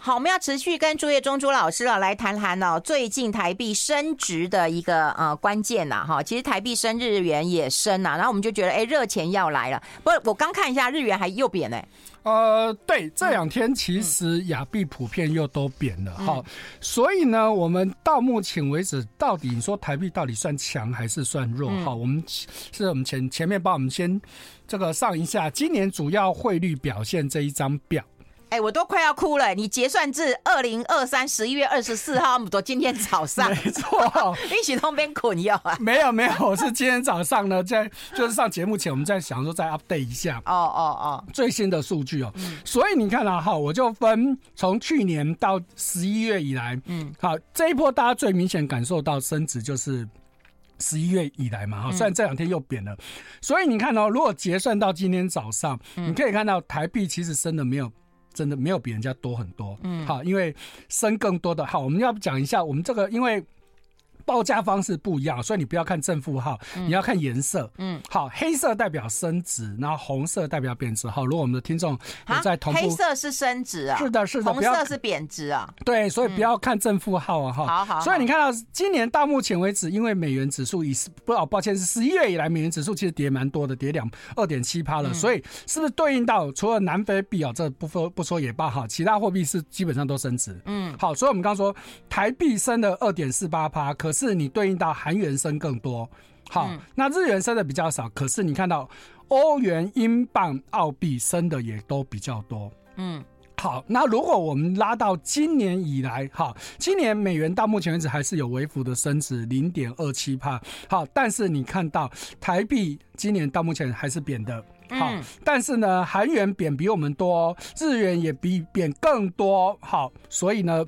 好，我们要持续跟朱叶忠朱老师啊来谈谈哦，最近台币升值的一个呃关键呐哈，其实台币升，日元也升呐，然后我们就觉得哎，热钱要来了。不过我刚看一下日元还又贬呢。呃，对，这两天其实亚币普遍又都贬了哈，所以呢，我们到目前为止，到底你说台币到底算强还是算弱哈？我们是我们前前面帮我们先这个上一下今年主要汇率表现这一张表。哎、欸，我都快要哭了！你结算至二零二三十一月二十四号，不，今天早上，没错，一起通边捆要啊？没有没有，我是今天早上呢，在就是上节目前，我们在想说再 update 一下哦哦哦最新的数据哦。嗯、所以你看啊，哈，我就分从去年到十一月以来，嗯，好，这一波大家最明显感受到升值就是十一月以来嘛，哈，虽然这两天又贬了，所以你看哦，如果结算到今天早上，你可以看到台币其实升的没有。真的没有比人家多很多，嗯，好，因为生更多的，好，我们要讲一下我们这个，因为。报价方式不一样，所以你不要看正负号，你要看颜色。嗯，好，黑色代表升值，然后红色代表贬值。好，如果我们的听众在同步，黑色是升值啊，是的，是的，红色是贬值啊。对，所以不要看正负号啊，哈。好好。所以你看到今年到目前为止，因为美元指数以不哦，抱歉是十一月以来，美元指数其实跌蛮多的，跌两二点七趴了。所以是不是对应到除了南非币啊，这不说不说也罢哈，其他货币是基本上都升值。嗯，好，所以我们刚刚说台币升了二点四八趴，可是你对应到韩元升更多，好，嗯、那日元升的比较少，可是你看到欧元、英镑、澳币升的也都比较多，嗯，好，那如果我们拉到今年以来，好，今年美元到目前为止还是有微幅的升值零点二七趴，好，但是你看到台币今年到目前还是贬的，好，嗯、但是呢，韩元贬比我们多，日元也比贬更多，好，所以呢，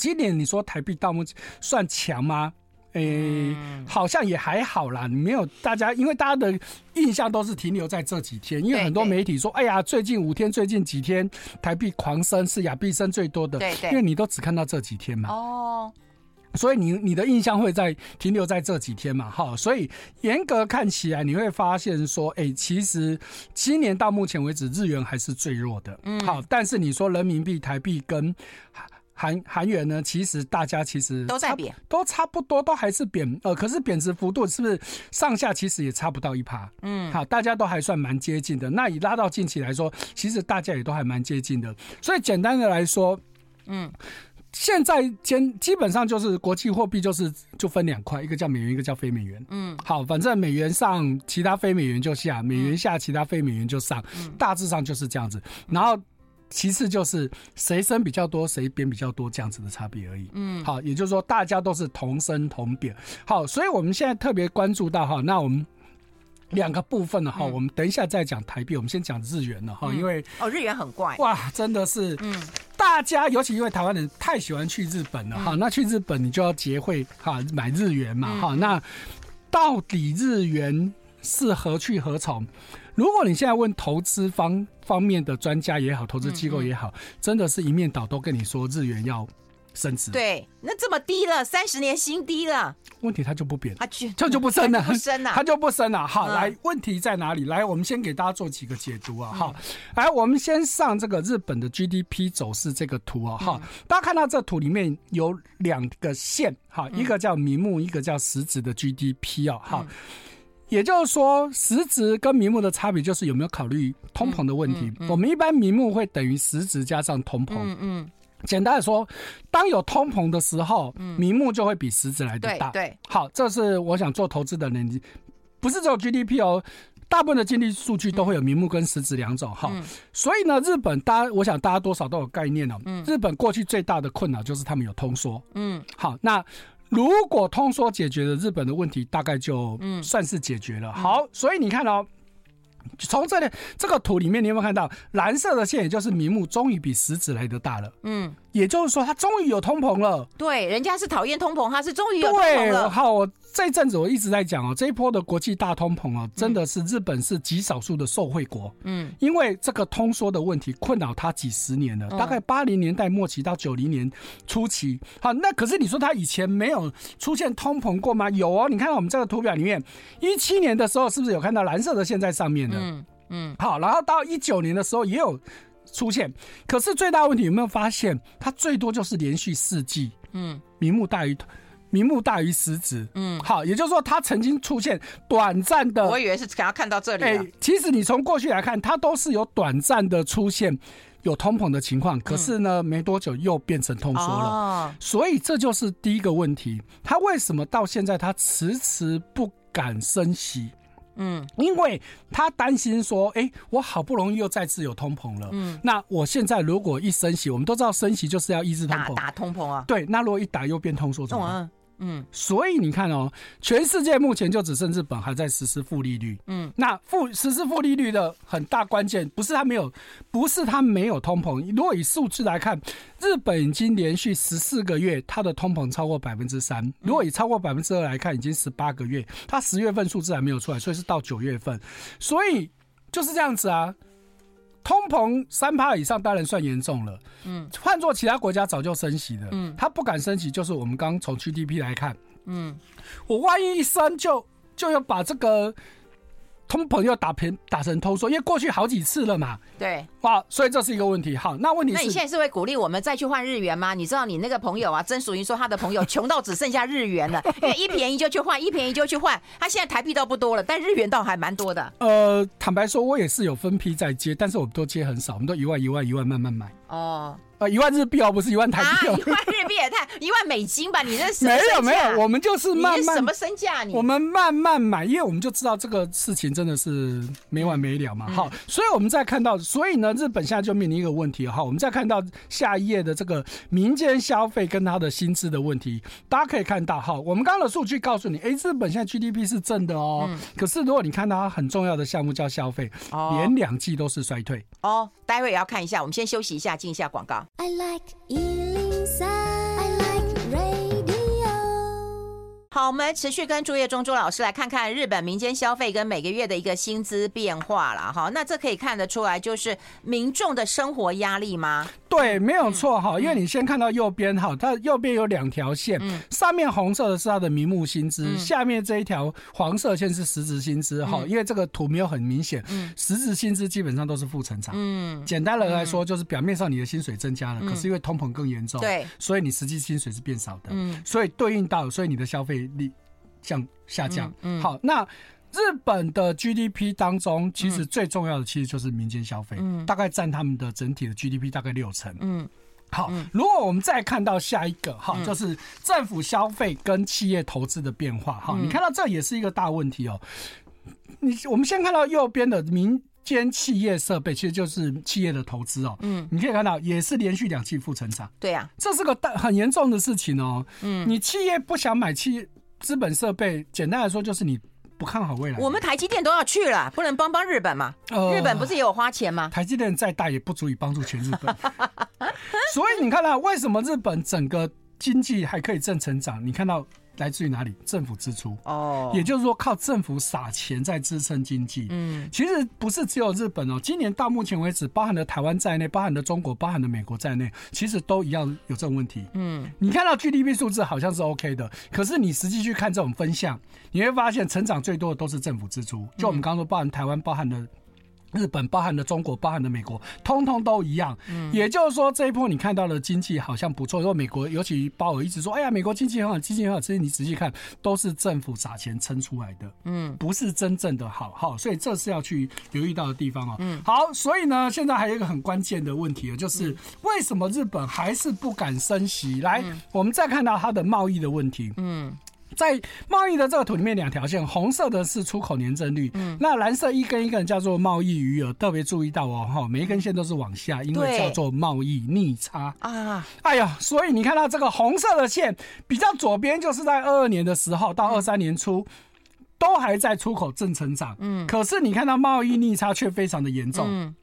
今年你说台币到目前算强吗？诶、欸，好像也还好啦，没有大家，因为大家的印象都是停留在这几天，因为很多媒体说，哎呀，最近五天、最近几天台币狂升，是亚币升最多的，对对，因为你都只看到这几天嘛，哦，所以你你的印象会在停留在这几天嘛，哈，所以严格看起来，你会发现说，哎、欸，其实今年到目前为止，日元还是最弱的，嗯，好，但是你说人民币、台币跟韩韩元呢？其实大家其实都在贬，都差不多，都还是贬。呃，可是贬值幅度是不是上下其实也差不到一趴？嗯，好，大家都还算蛮接近的。那以拉到近期来说，其实大家也都还蛮接近的。所以简单的来说，嗯，现在基基本上就是国际货币就是就分两块，一个叫美元，一个叫非美元。嗯，好，反正美元上，其他非美元就下；美元下，其他非美元就上。嗯，大致上就是这样子。然后。其次就是谁生比较多，谁贬比较多这样子的差别而已。嗯，好，也就是说大家都是同升同贬。好，所以我们现在特别关注到哈，那我们两个部分的哈，我们等一下再讲台币，我们先讲日元了哈，因为哦日元很怪。哇，真的是，嗯，大家尤其因为台湾人太喜欢去日本了哈，那去日本你就要结汇哈买日元嘛哈，那到底日元是何去何从？如果你现在问投资方方面的专家也好，投资机构也好，嗯嗯真的是一面倒都跟你说日元要升值。对，那这么低了，三十年新低了。问题它就不贬，它就就不升了，不升了，它就不升了。好，嗯、来，问题在哪里？来，我们先给大家做几个解读啊。好，来，我们先上这个日本的 GDP 走势这个图啊。哈，大家看到这图里面有两个线，哈，一个叫名目，一个叫实质的 GDP 啊。哈。也就是说，实质跟名目的差别就是有没有考虑通膨的问题。我们一般名目会等于实质加上通膨。嗯嗯。简单的说，当有通膨的时候，名目就会比实质来的大。对。对好，这是我想做投资的人，不是只有 GDP 哦，大部分的经济数据都会有名目跟实质两种。哈、嗯。所以呢，日本大家，我想大家多少都有概念哦。嗯。日本过去最大的困扰就是他们有通缩。嗯。好，那。如果通缩解决了日本的问题，大概就算是解决了。嗯、好，所以你看哦，从这里这个图里面，你有没有看到蓝色的线，也就是明目，终于比食指来的大了。嗯，也就是说，他终于有通膨了。对，人家是讨厌通膨，他是终于有通膨了。好，我这一阵子我一直在讲哦，这一波的国际大通膨哦，真的是日本是极少数的受惠国。嗯，因为这个通缩的问题困扰他几十年了，大概八零年代末期到九零年初期。好，那可是你说他以前没有出现通膨过吗？有哦，你看到我们这个图表里面，一七年的时候是不是有看到蓝色的线在上面的？嗯嗯，好，然后到一九年的时候也有出现，可是最大问题有没有发现？它最多就是连续四季，嗯，名目大于名目大于实质，嗯，好，也就是说它曾经出现短暂的，我以为是想要看到这里，哎，其实你从过去来看，它都是有短暂的出现有通膨的情况，可是呢，没多久又变成通缩了，哦，所以这就是第一个问题，它为什么到现在它迟迟不敢升息？嗯，因为他担心说，哎、欸，我好不容易又再次有通膨了，嗯，那我现在如果一升息，我们都知道升息就是要抑制通膨，打，打通膨啊，对，那如果一打又变通缩怎么办？嗯，所以你看哦，全世界目前就只剩日本还在实施负利率。嗯，那负实施负利率的很大关键不是它没有，不是它没有通膨。如果以数字来看，日本已经连续十四个月它的通膨超过百分之三。如果以超过百分之二来看，已经十八个月，它十月份数字还没有出来，所以是到九月份。所以就是这样子啊。通膨三趴以上当然算严重了，嗯，换做其他国家早就升息了，嗯，他不敢升息，就是我们刚从 GDP 来看，嗯，我万一一升就就要把这个。通膨又打平打成通缩，因为过去好几次了嘛。对，哇，所以这是一个问题。好，那问题是，那你现在是会鼓励我们再去换日元吗？你知道你那个朋友啊，曾淑云说他的朋友穷到只剩下日元了，因为一便宜就去换，一便宜就去换。他现在台币倒不多了，但日元倒还蛮多的。呃，坦白说，我也是有分批在接，但是我们都接很少，我们都一万一万一万慢慢买。哦。啊，一万日币哦，不是一万台币哦。一万日币也太一万美金吧？你这 没有没有，我们就是慢慢什么身价？你我们慢慢买，因为我们就知道这个事情真的是没完没了嘛。好、嗯，所以我们再看到，所以呢，日本现在就面临一个问题哈。我们再看到下一页的这个民间消费跟他的薪资的问题，大家可以看到哈，我们刚刚的数据告诉你，哎，日本现在 GDP 是正的哦。嗯、可是如果你看到它很重要的项目叫消费，哦、连两季都是衰退哦。待会也要看一下，我们先休息一下，进一下广告。I like 好，我们持续跟朱叶中朱老师来看看日本民间消费跟每个月的一个薪资变化了哈。那这可以看得出来，就是民众的生活压力吗？对，没有错哈。因为你先看到右边哈，它右边有两条线，上面红色的是它的名目薪资，下面这一条黄色线是实质薪资哈。因为这个图没有很明显，实质薪资基本上都是负成长。嗯，简单的来说，就是表面上你的薪水增加了，可是因为通膨更严重，对，所以你实际薪水是变少的。嗯，所以对应到，所以你的消费。力降下降，嗯，嗯，好，那日本的 GDP 当中，其实最重要的其实就是民间消费，嗯，大概占他们的整体的 GDP 大概六成，嗯，好，如果我们再看到下一个，哈，就是政府消费跟企业投资的变化，哈，你看到这也是一个大问题哦。你我们先看到右边的民间企业设备，其实就是企业的投资哦，嗯，你可以看到也是连续两季负成长，对呀，这是个大很严重的事情哦，嗯，你企业不想买企业。资本设备，简单来说就是你不看好未来。我们台积电都要去了，不能帮帮日本吗？呃、日本不是也有花钱吗？台积电再大也不足以帮助全日本。所以你看到为什么日本整个经济还可以正成长？你看到。来自于哪里？政府支出哦，也就是说靠政府撒钱在支撑经济。嗯，其实不是只有日本哦，今年到目前为止，包含了台湾在内，包含了中国，包含了美国在内，其实都一样有这种问题。嗯，你看到 GDP 数字好像是 OK 的，可是你实际去看这种分项，你会发现成长最多的都是政府支出。就我们刚刚说，包含台湾，包含了。日本包含了中国，包含了美国，通通都一样。嗯，也就是说这一波你看到的经济好像不错。如果美国，尤其鲍尔一直说，哎呀，美国经济很好，经济很好。其实你仔细看，都是政府撒钱撑出来的。嗯，不是真正的好，好，所以这是要去留意到的地方哦。嗯，好，所以呢，现在还有一个很关键的问题，就是为什么日本还是不敢升息？来，我们再看到它的贸易的问题。嗯。在贸易的这个图里面，两条线，红色的是出口年增率，嗯，那蓝色一根一根叫做贸易余额，特别注意到哦，哈，每一根线都是往下，因为叫做贸易逆差。啊，哎呀，所以你看到这个红色的线比较左边，就是在二二年的时候到二三年初。都还在出口正成长，嗯，可是你看到贸易逆差却非常的严重，嗯。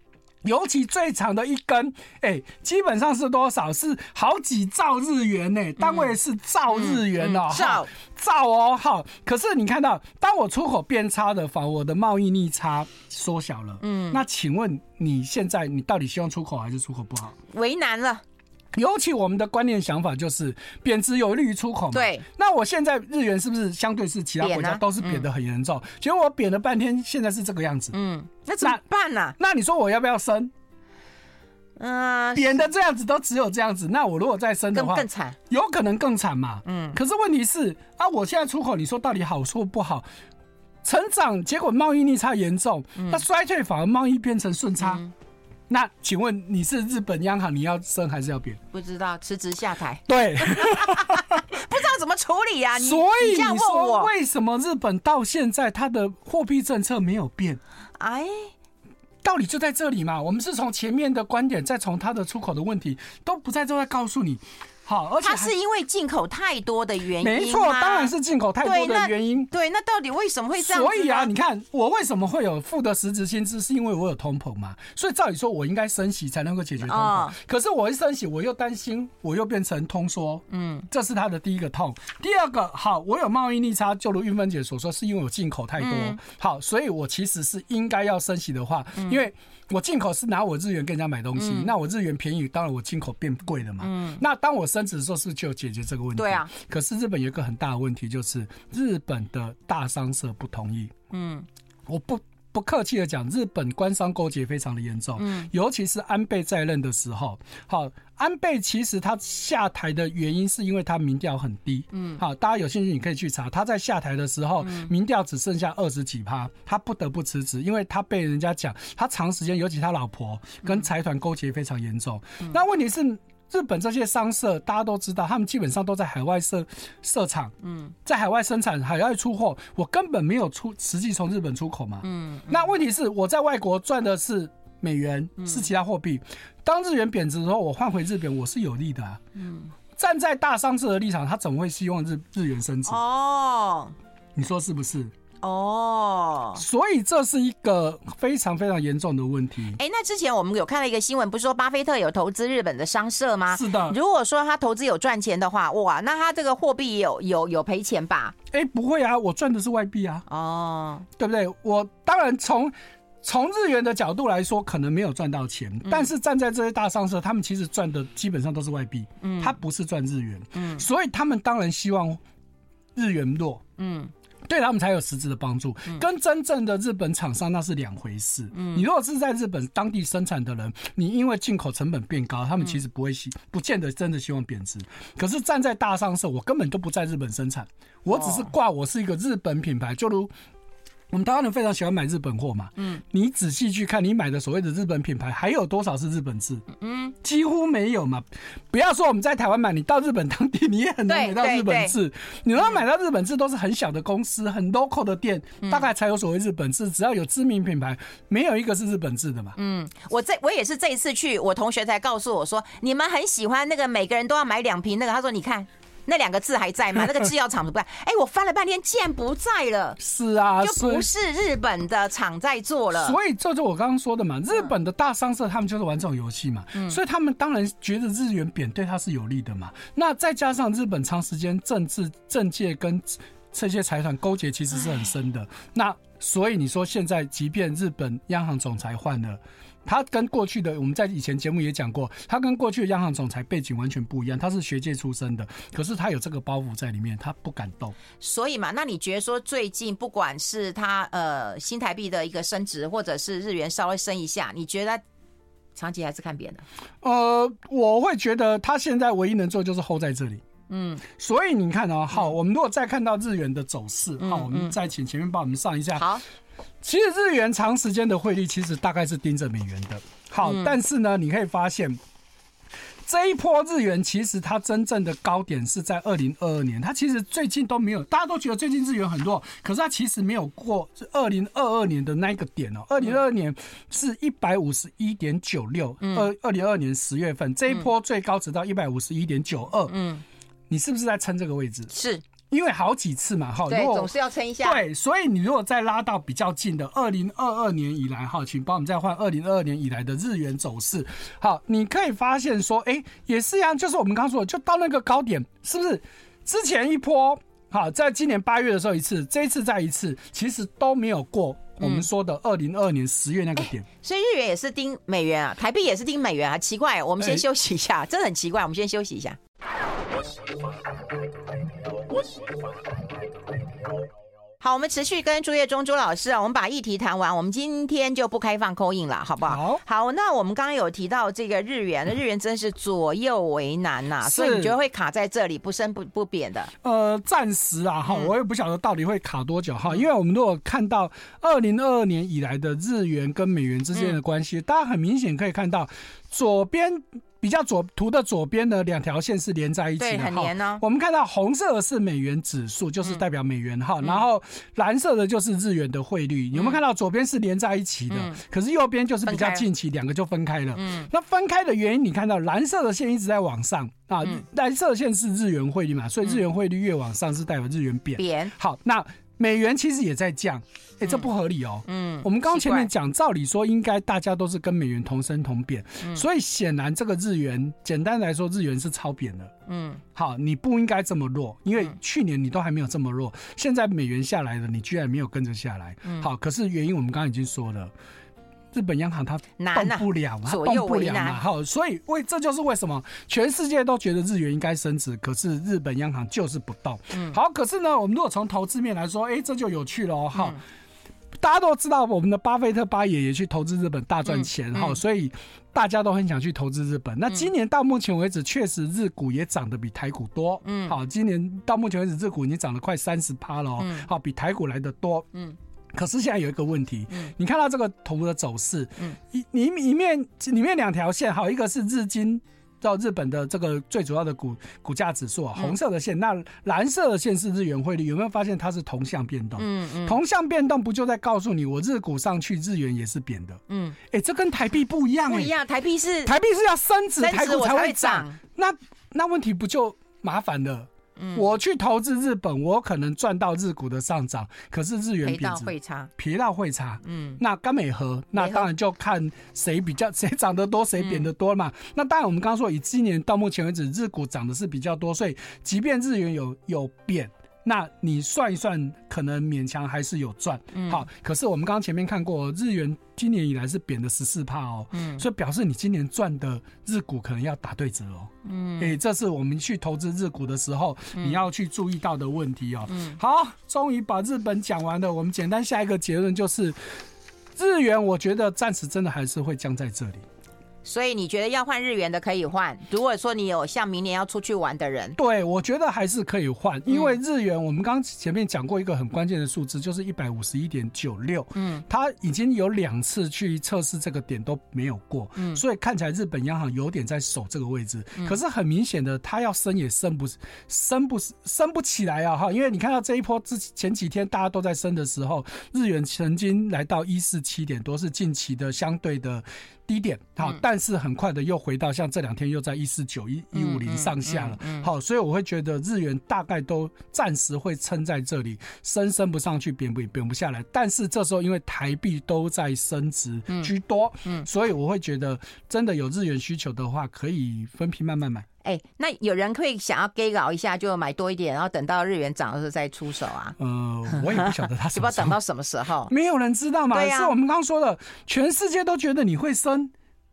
尤其最长的一根，哎、欸，基本上是多少？是好几兆日元呢、欸，单位是兆日元哦、喔，兆、嗯、兆哦，好。可是你看到，当我出口变差的，反而我的贸易逆差缩小了。嗯，那请问你现在你到底希望出口还是出口不好？为难了。尤其我们的观念想法就是贬值有利于出口嘛。对。那我现在日元是不是相对是其他国家都是贬得很严重？结果我贬了半天，现在是这个样子。嗯。那怎么办呢、啊？那你说我要不要升？嗯。贬的这样子都只有这样子，那我如果再升的话，更惨，有可能更惨嘛。嗯。可是问题是啊，我现在出口，你说到底好说不好？成长结果贸易逆差严重，那衰退反而贸易变成顺差。那请问你是日本央行，你要升还是要贬？不知道，辞职下台。对，不知道怎么处理呀、啊？所以你说为什么日本到现在它的货币政策没有变？哎，道理就在这里嘛。我们是从前面的观点，再从它的出口的问题，都不在这在告诉你。好，而且它是因为进口太多的原因。没错，当然是进口太多的原因。对，那到底为什么会这样？所以啊，你看我为什么会有负的实质薪资，是因为我有通膨嘛。所以照理说，我应该升息才能够解决通膨。可是我一升息，我又担心，我又变成通缩。嗯，这是他的第一个痛。第二个，好，我有贸易逆差，就如玉芬姐所说，是因为我进口太多。好，所以我其实是应该要升息的话，因为。我进口是拿我日元跟人家买东西，嗯、那我日元便宜，当然我进口变贵了嘛。嗯，那当我升值的时候，是不是就解决这个问题？对啊。可是日本有一个很大的问题，就是日本的大商社不同意。嗯，我不。不客气的讲，日本官商勾结非常的严重，嗯，尤其是安倍在任的时候，好，安倍其实他下台的原因是因为他民调很低，嗯，好，大家有兴趣你可以去查，他在下台的时候，民调只剩下二十几趴，他不得不辞职，因为他被人家讲他长时间，尤其他老婆跟财团勾结非常严重，那问题是。日本这些商社，大家都知道，他们基本上都在海外设设厂，嗯，在海外生产、海外出货，我根本没有出实际从日本出口嘛，嗯，那问题是我在外国赚的是美元，是其他货币，当日元贬值的时候，我换回日本，我是有利的啊，嗯，站在大商社的立场，他怎么会希望日日元升值？哦，你说是不是？哦，所以这是一个非常非常严重的问题。哎，那之前我们有看到一个新闻，不是说巴菲特有投资日本的商社吗？是的。如果说他投资有赚钱的话，哇，那他这个货币也有有有赔钱吧？哎，不会啊，我赚的是外币啊。哦，对不对？我当然从从日元的角度来说，可能没有赚到钱，嗯，但是站在这些大商社，他们其实赚的基本上都是外币，嗯，他不是赚日元，嗯，所以他们当然希望日元弱，嗯。对他们才有实质的帮助，跟真正的日本厂商那是两回事。你如果是在日本当地生产的人，你因为进口成本变高，他们其实不会希，不见得真的希望贬值。可是站在大商社，我根本都不在日本生产，我只是挂我是一个日本品牌，就如。我们台湾人非常喜欢买日本货嘛，嗯，你仔细去看，你买的所谓的日本品牌，还有多少是日本字？嗯，几乎没有嘛。不要说我们在台湾买，你到日本当地，你也很难买到日本字。你要买到日本字，都是很小的公司，很 local 的店，大概才有所谓日本字。只要有知名品牌，没有一个是日本字的嘛。嗯，我这我也是这一次去，我同学才告诉我说，你们很喜欢那个，每个人都要买两瓶那个。他说，你看。那两个字还在吗？那个制药厂不在。哎，我翻了半天，竟然不在了。是啊，就不是日本的厂在做了。所以这就我刚刚说的嘛，日本的大商社他们就是玩这种游戏嘛。嗯。所以他们当然觉得日元贬对他是有利的嘛。那再加上日本长时间政治政界跟这些财团勾结其实是很深的。那所以你说现在，即便日本央行总裁换了。他跟过去的我们在以前节目也讲过，他跟过去的央行总裁背景完全不一样。他是学界出身的，可是他有这个包袱在里面，他不敢动。所以嘛，那你觉得说最近不管是他呃新台币的一个升值，或者是日元稍微升一下，你觉得长期还是看别的？呃，我会觉得他现在唯一能做就是 hold 在这里。嗯，所以你看哦，好，我们如果再看到日元的走势，好，我们再请前面帮我们上一下。好。其实日元长时间的汇率其实大概是盯着美元的，好，但是呢，你可以发现这一波日元其实它真正的高点是在二零二二年，它其实最近都没有，大家都觉得最近日元很弱，可是它其实没有过二零二二年的那个点哦，二零二二年是一百五十一点九六，二二零二二年十月份这一波最高值到一百五十一点九二，嗯，你是不是在撑这个位置？是。因为好几次嘛，哈，对，总是要撑一下。对，所以你如果再拉到比较近的二零二二年以来，哈，请帮我们再换二零二二年以来的日元走势。好，你可以发现说，哎，也是一样，就是我们刚刚说的，就到那个高点，是不是？之前一波，好，在今年八月的时候一次，这一次再一次，其实都没有过我们说的二零二二年十月那个点。所以日元也是盯美元啊，台币也是盯美元啊，奇怪。我们先休息一下，真的很奇怪，我们先休息一下。好，我们持续跟朱业忠朱老师啊，我们把议题谈完，我们今天就不开放 call in 了，好不好？好，好，那我们刚刚有提到这个日元，那日元真是左右为难呐、啊，所以你觉得会卡在这里不升不不贬的？呃，暂时啊，哈，我也不晓得到底会卡多久哈，因为我们如果看到二零二二年以来的日元跟美元之间的关系，大家很明显可以看到左边。比较左图的左边的两条线是连在一起的，对，很连哦。我们看到红色的是美元指数，就是代表美元哈，然后蓝色的就是日元的汇率。有没有看到左边是连在一起的？可是右边就是比较近期，两个就分开了。嗯，那分开的原因，你看到蓝色的线一直在往上啊，蓝色的线是日元汇率嘛，所以日元汇率越往上是代表日元贬。贬。好，那。美元其实也在降，哎、欸，这不合理哦。嗯，我们刚刚前面讲，照理说应该大家都是跟美元同升同贬，嗯，所以显然这个日元，简单来说，日元是超贬的。嗯，好，你不应该这么弱，因为去年你都还没有这么弱，现在美元下来了，你居然没有跟着下来。嗯，好，可是原因我们刚刚已经说了。日本央行它动不了嘛，动不了嘛，好，所以为这就是为什么全世界都觉得日元应该升值，可是日本央行就是不动。嗯，好，可是呢，我们如果从投资面来说，哎，这就有趣了哦，哈，大家都知道我们的巴菲特巴爷也去投资日本大赚钱哈，所以大家都很想去投资日本。那今年到目前为止，确实日股也涨得比台股多。嗯，好，今年到目前为止，日股已经涨了快三十趴了哦，好，比台股来的多。嗯。可是现在有一个问题，嗯、你看到这个图的走势，嗯，一你里面里面两条线，好，一个是日经到日本的这个最主要的股股价指数啊，红色的线，那蓝色的线是日元汇率，有没有发现它是同向变动？嗯嗯，同向变动不就在告诉你，我日股上去，日元也是贬的？嗯，哎、欸，这跟台币不一样、欸，不一样，台币是台币是要升值，台股才会涨，那那问题不就麻烦了？我去投资日本，我可能赚到日股的上涨，可是日元贬值，赔到汇差，赔到会差。嗯，那甘美和，那当然就看谁比较谁涨得多，谁贬得多嘛。那当然，我们刚刚说以今年到目前为止，日股涨的是比较多，所以即便日元有有贬。那你算一算，可能勉强还是有赚。嗯，好，可是我们刚刚前面看过，日元今年以来是贬的十四帕哦。嗯，所以表示你今年赚的日股可能要打对折哦。嗯，哎，这是我们去投资日股的时候，你要去注意到的问题哦。嗯，好，终于把日本讲完了，我们简单下一个结论就是，日元我觉得暂时真的还是会降在这里。所以你觉得要换日元的可以换？如果说你有像明年要出去玩的人，对，我觉得还是可以换，因为日元我们刚前面讲过一个很关键的数字，就是一百五十一点九六，嗯，它已经有两次去测试这个点都没有过，嗯，所以看起来日本央行有点在守这个位置，可是很明显的，它要升也升不升不升不起来啊哈，因为你看到这一波之前几天大家都在升的时候，日元曾经来到一四七点多，是近期的相对的。低点好，但是很快的又回到像这两天又在一四九一一五零上下了，好，所以我会觉得日元大概都暂时会撑在这里，升升不上去，贬不贬不下来。但是这时候因为台币都在升值居多，嗯，所以我会觉得真的有日元需求的话，可以分批慢慢买。哎、欸，那有人会想要给搞一下，就买多一点，然后等到日元涨的时候再出手啊？嗯、呃，我也不晓得他是 不知道等到什么时候，没有人知道嘛。对呀、啊，是我们刚刚说的，全世界都觉得你会升。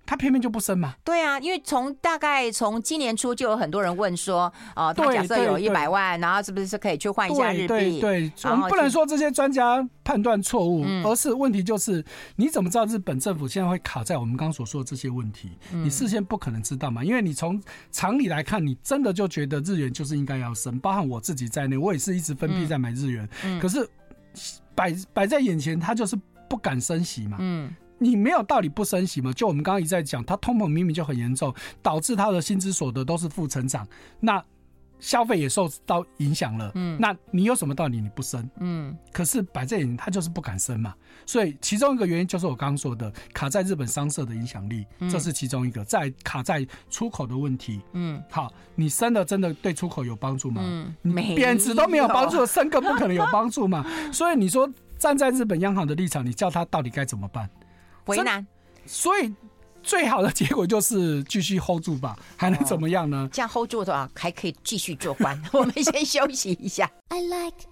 他偏偏就不升嘛？对啊，因为从大概从今年初就有很多人问说，哦，他假设有一百万，然后是不是是可以去换一下日币？对，对，对，我们不能说这些专家判断错误，而是问题就是你怎么知道日本政府现在会卡在我们刚刚所说的这些问题？你事先不可能知道嘛？因为你从常理来看，你真的就觉得日元就是应该要升，包含我自己在内，我也是一直分批在买日元，可是摆摆在眼前，他就是不敢升息嘛。嗯。你没有道理不升息嘛？就我们刚刚一再讲，它通膨明明就很严重，导致他的薪资所得都是负成长。那消费也受到影响了，嗯，那你有什么道理你不升？嗯，可是摆在眼前他就是不敢升嘛，所以其中一个原因就是我刚刚说的卡在日本商社的影响力，这是其中一个，再卡在出口的问题，嗯，好，你升了真的对出口有帮助吗？嗯，你贬值都没有帮助，升更不可能有帮助嘛，所以你说站在日本央行的立场，你叫他到底该怎么办？为难，所以。最好的结果就是继续 hold 住吧，还能怎么样呢？这样 hold 住的话，还可以继续做官。我们先休息一下。I like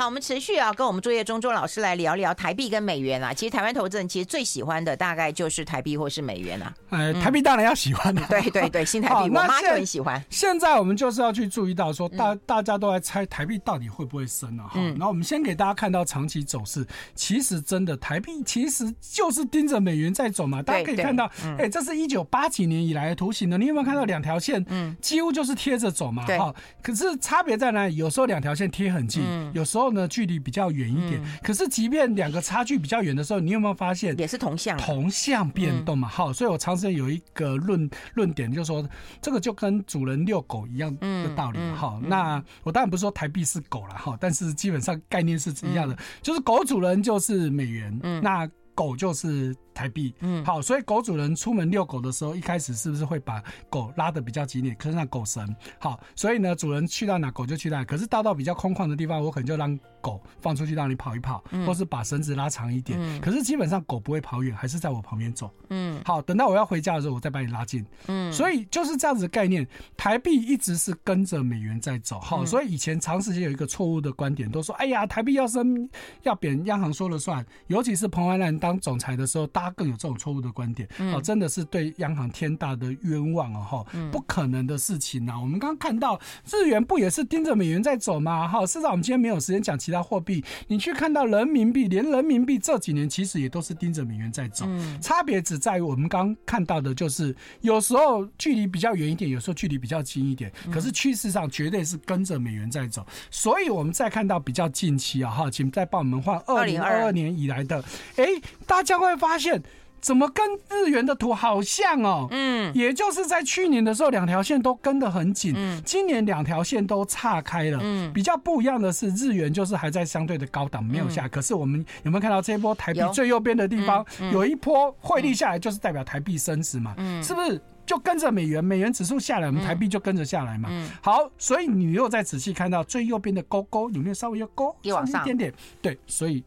好，我们持续啊，跟我们作业中中老师来聊聊台币跟美元啊。其实台湾投资人其实最喜欢的大概就是台币或是美元啊。哎，台币当然要喜欢的、啊。对对对，新台币，我妈就很喜欢。现在我们就是要去注意到说，大大家都在猜台币到底会不会升啊？哈，然后我们先给大家看到长期走势，其实真的台币其实就是盯着美元在走嘛。大家可以看到，哎，这是一九八几年以来的图形呢。你有没有看到两条线？嗯，几乎就是贴着走嘛。哈，可是差别在哪里？有时候两条线贴很近，有时候。呢，距离比较远一点，嗯、可是即便两个差距比较远的时候，你有没有发现也是同向同向变动嘛？好、嗯，所以我常常有一个论论点，就是说这个就跟主人遛狗一样的道理。好、那我当然不是说台币是狗了哈，但是基本上概念是一样的，嗯、就是狗主人就是美元，嗯、那狗就是。台币，嗯，好，所以狗主人出门遛狗的时候，一开始是不是会把狗拉的比较紧点，可是让狗绳？好，所以呢，主人去到哪，狗就去到哪。可是到到比较空旷的地方，我可能就让狗放出去，让你跑一跑，嗯、或是把绳子拉长一点。嗯、可是基本上狗不会跑远，还是在我旁边走。嗯，好，等到我要回家的时候，我再把你拉近。嗯，所以就是这样子的概念，台币一直是跟着美元在走。好，所以以前长时间有一个错误的观点，都说，哎呀，台币要升要贬，央行说了算。尤其是彭淮南当总裁的时候，大更有这种错误的观点，哦，真的是对央行天大的冤枉哦，哈，不可能的事情呐。我们刚刚看到日元不也是盯着美元在走吗？哈，事实上我们今天没有时间讲其他货币，你去看到人民币，连人民币这几年其实也都是盯着美元在走，差别只在于我们刚看到的就是有时候距离比较远一点，有时候距离比较近一点，可是趋势上绝对是跟着美元在走。所以我们再看到比较近期啊，哈，请再帮我们换二零二二年以来的，哎，大家会发现。怎么跟日元的图好像哦？嗯，也就是在去年的时候，两条线都跟得很紧。嗯，今年两条线都岔开了。嗯，比较不一样的是，日元就是还在相对的高档，没有下。可是我们有没有看到这一波台币最右边的地方有一波汇率下来，就是代表台币升值嘛？嗯，是不是就跟着美元？美元指数下来，我们台币就跟着下来嘛？嗯，好，所以你又再仔细看到最右边的勾勾，有没有稍微要勾上一点点？对，所以。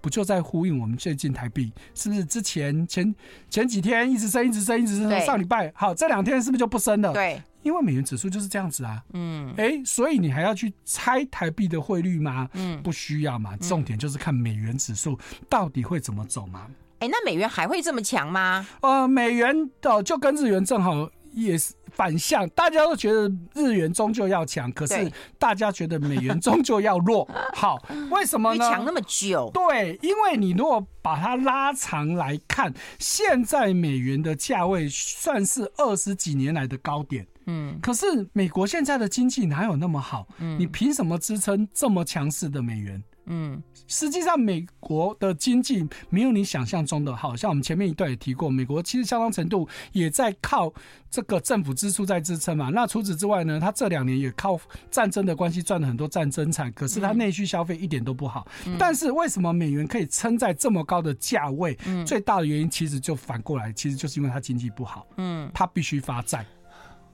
不就在呼应我们最近台币是不是之前前前几天一直升一直升一直升，上礼拜好这两天是不是就不升了？对，因为美元指数就是这样子啊。嗯，哎、欸，所以你还要去猜台币的汇率吗？嗯，不需要嘛。重点就是看美元指数到底会怎么走嘛。哎、欸，那美元还会这么强吗？呃，美元的就跟日元正好也是。反向，大家都觉得日元终究要强，可是大家觉得美元终究要弱。好，为什么呢？强那么久？对，因为你如果把它拉长来看，现在美元的价位算是二十几年来的高点。嗯，可是美国现在的经济哪有那么好？嗯，你凭什么支撑这么强势的美元？嗯，实际上美国的经济没有你想象中的好，像我们前面一段也提过，美国其实相当程度也在靠这个政府支出在支撑嘛。那除此之外呢，他这两年也靠战争的关系赚了很多战争产，可是他内需消费一点都不好。嗯、但是为什么美元可以撑在这么高的价位？嗯、最大的原因其实就反过来，其实就是因为他经济不好。嗯，他必须发债。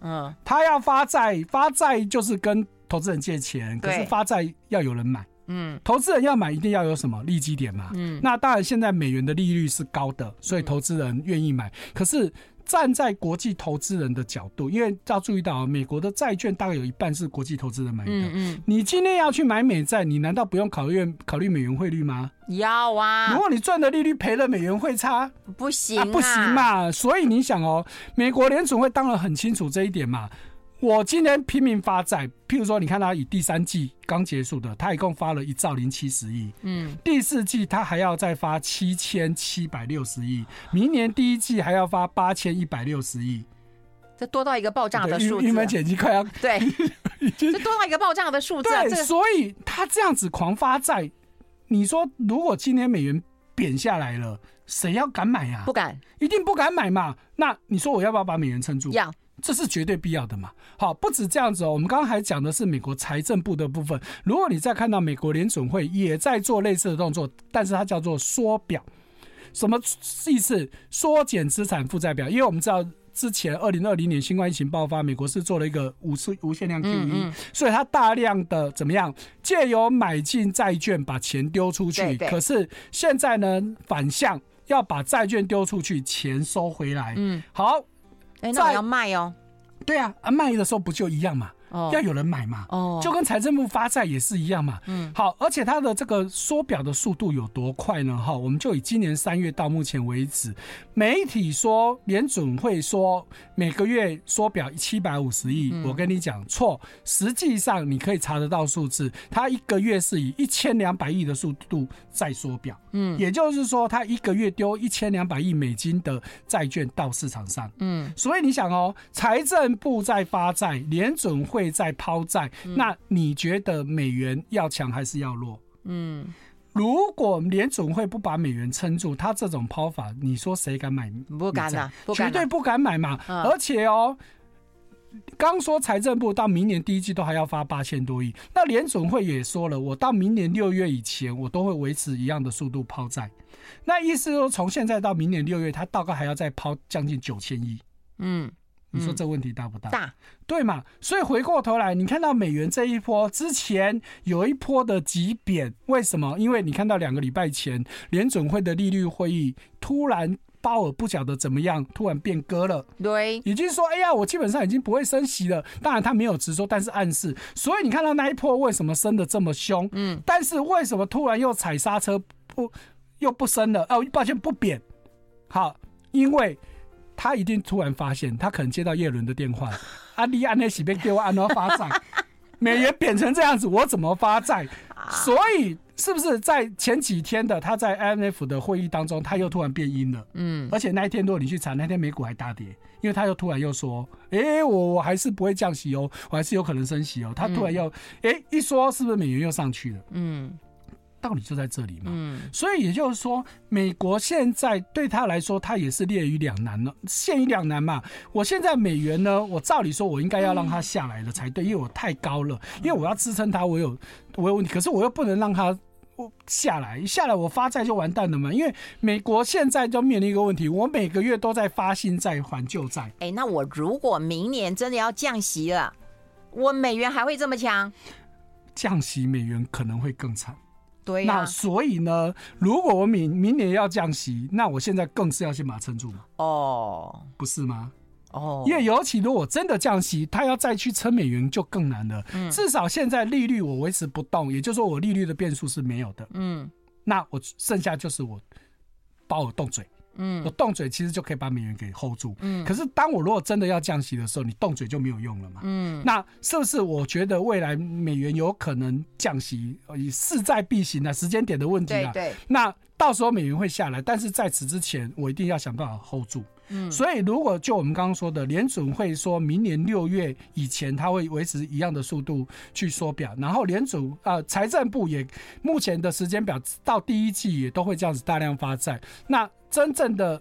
嗯，他要发债，发债就是跟投资人借钱，可是发债要有人买。嗯，投资人要买，一定要有什么利基点嘛？嗯，那当然，现在美元的利率是高的，所以投资人愿意买。可是站在国际投资人的角度，因为要注意到，美国的债券大概有一半是国际投资人买的。嗯嗯，你今天要去买美债，你难道不用考虑考虑美元汇率吗？要啊！如果你赚的利率赔了美元汇差，不行啊，不行嘛。所以你想哦，美国联准会当然很清楚这一点嘛。我今年拼命发债，譬如说，你看他以第三季刚结束的，他一共发了一兆零七十亿，嗯，第四季他还要再发七千七百六十亿，明年第一季还要发八千一百六十亿，这多到一个爆炸的数字，云门剪辑快要对，这多到一个爆炸的数字，对，所以他这样子狂发债，你说如果今年美元贬下来了，谁要敢买呀？不敢，一定不敢买嘛。那你说我要不要把美元撑住？要，这是绝对必要的嘛。好，不止这样子哦，我们刚刚还讲的是美国财政部的部分。如果你再看到美国联准会也在做类似的动作，但是它叫做缩表，什么意思？缩减资产负债表，因为我们知道。之前二零二零年新冠疫情爆发，美国是做了一个无限无限量 QE，嗯嗯，所以它大量的怎么样，借由买进债券把钱丢出去。可是现在呢，反向要把债券丢出去，钱收回来。嗯，好，哎、欸，那我要卖哦。对啊，啊卖的时候不就一样嘛？要有人买嘛，哦，就跟财政部发债也是一样嘛。嗯，好，而且它的这个缩表的速度有多快呢？哈，我们就以今年三月到目前为止，媒体说联准会说每个月缩表七百五十亿，我跟你讲错，实际上你可以查得到数字，它一个月是以一千两百亿的速度在缩表。嗯，也就是说，它一个月丢一千两百亿美金的债券到市场上。嗯，所以你想哦，财政部在发债，联准会。在抛债，那你觉得美元要强还是要弱？嗯，如果联总会不把美元撑住，他这种抛法，你说谁敢买？不敢啊，绝对不敢买嘛。而且哦，刚说财政部到明年第一季都还要发八千多亿，那联总会也说了，我到明年六月以前，我都会维持一样的速度抛债。那意思说，从现在到明年六月，他大概还要再抛将近九千亿。嗯。你说这问题大不大？大，对嘛？所以回过头来，你看到美元这一波之前有一波的急贬，为什么？因为你看到两个礼拜前联准会的利率会议突然鲍尔不晓得怎么样，突然变鸽了。对，也就是说，哎呀，我基本上已经不会升息了。当然他没有直说，但是暗示。所以你看到那一波为什么升的这么凶？嗯，但是为什么突然又踩刹车不又不升了？哦，抱歉，不贬。好，因为。他一定突然发现，他可能接到叶伦的电话，阿里安内喜被给我按照发债，美元贬成这样子，我怎么发债？所以是不是在前几天的他在 IMF 的会议当中，他又突然变阴了？嗯，而且那一天如果你去查，那天美股还大跌，因为他又突然又说，哎、欸，我我还是不会降息哦，我还是有可能升息哦。他突然又，哎、欸，一说是不是美元又上去了？嗯。道理就在这里嘛，嗯，所以也就是说，美国现在对他来说，他也是列于两难了，陷于两难嘛。我现在美元呢，我照理说，我应该要让它下来了才对，因为我太高了，因为我要支撑它，我有我有问题，可是我又不能让它下来，一下来我发债就完蛋了嘛。因为美国现在就面临一个问题，我每个月都在发新债还旧债。哎，那我如果明年真的要降息了，我美元还会这么强？降息，美元可能会更惨。对、啊，那所以呢，如果我明明年要降息，那我现在更是要先把它撑住嘛。哦，不是吗？哦，因为尤其如果真的降息，他要再去撑美元就更难了。嗯，至少现在利率我维持不动，也就是说我利率的变数是没有的。嗯，那我剩下就是我把我动嘴。嗯，我动嘴其实就可以把美元给 hold 住。嗯，可是当我如果真的要降息的时候，你动嘴就没有用了嘛。嗯，那是不是我觉得未来美元有可能降息，以势在必行的时间点的问题啊？对，对。那到时候美元会下来，但是在此之前，我一定要想办法 hold 住。嗯，所以如果就我们刚刚说的，联准会说明年六月以前，它会维持一样的速度去缩表，然后联准呃财政部也目前的时间表到第一季也都会这样子大量发债，那。真正的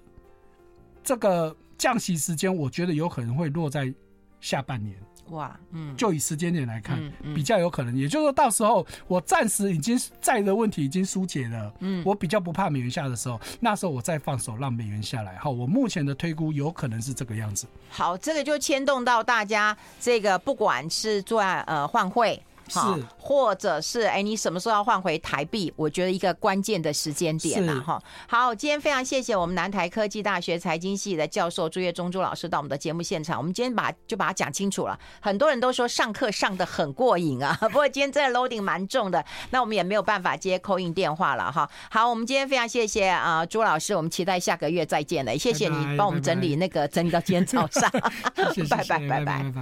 这个降息时间，我觉得有可能会落在下半年。哇，嗯，就以时间点来看，嗯嗯、比较有可能。也就是说，到时候我暂时已经债的问题已经疏解了，嗯，我比较不怕美元下的时候，那时候我再放手让美元下来。好，我目前的推估有可能是这个样子。好，这个就牵动到大家，这个不管是做呃换汇。好，或者是哎，你什么时候要换回台币？我觉得一个关键的时间点呐，哈。好，今天非常谢谢我们南台科技大学财经系的教授朱月忠朱老师到我们的节目现场。我们今天把就把它讲清楚了。很多人都说上课上的很过瘾啊，不过今天真的 loading 蛮重的，那我们也没有办法接 call in 电话了哈。好，我们今天非常谢谢啊朱老师，我们期待下个月再见了。谢谢你帮我们整理那个整理到今天早上，拜拜拜拜。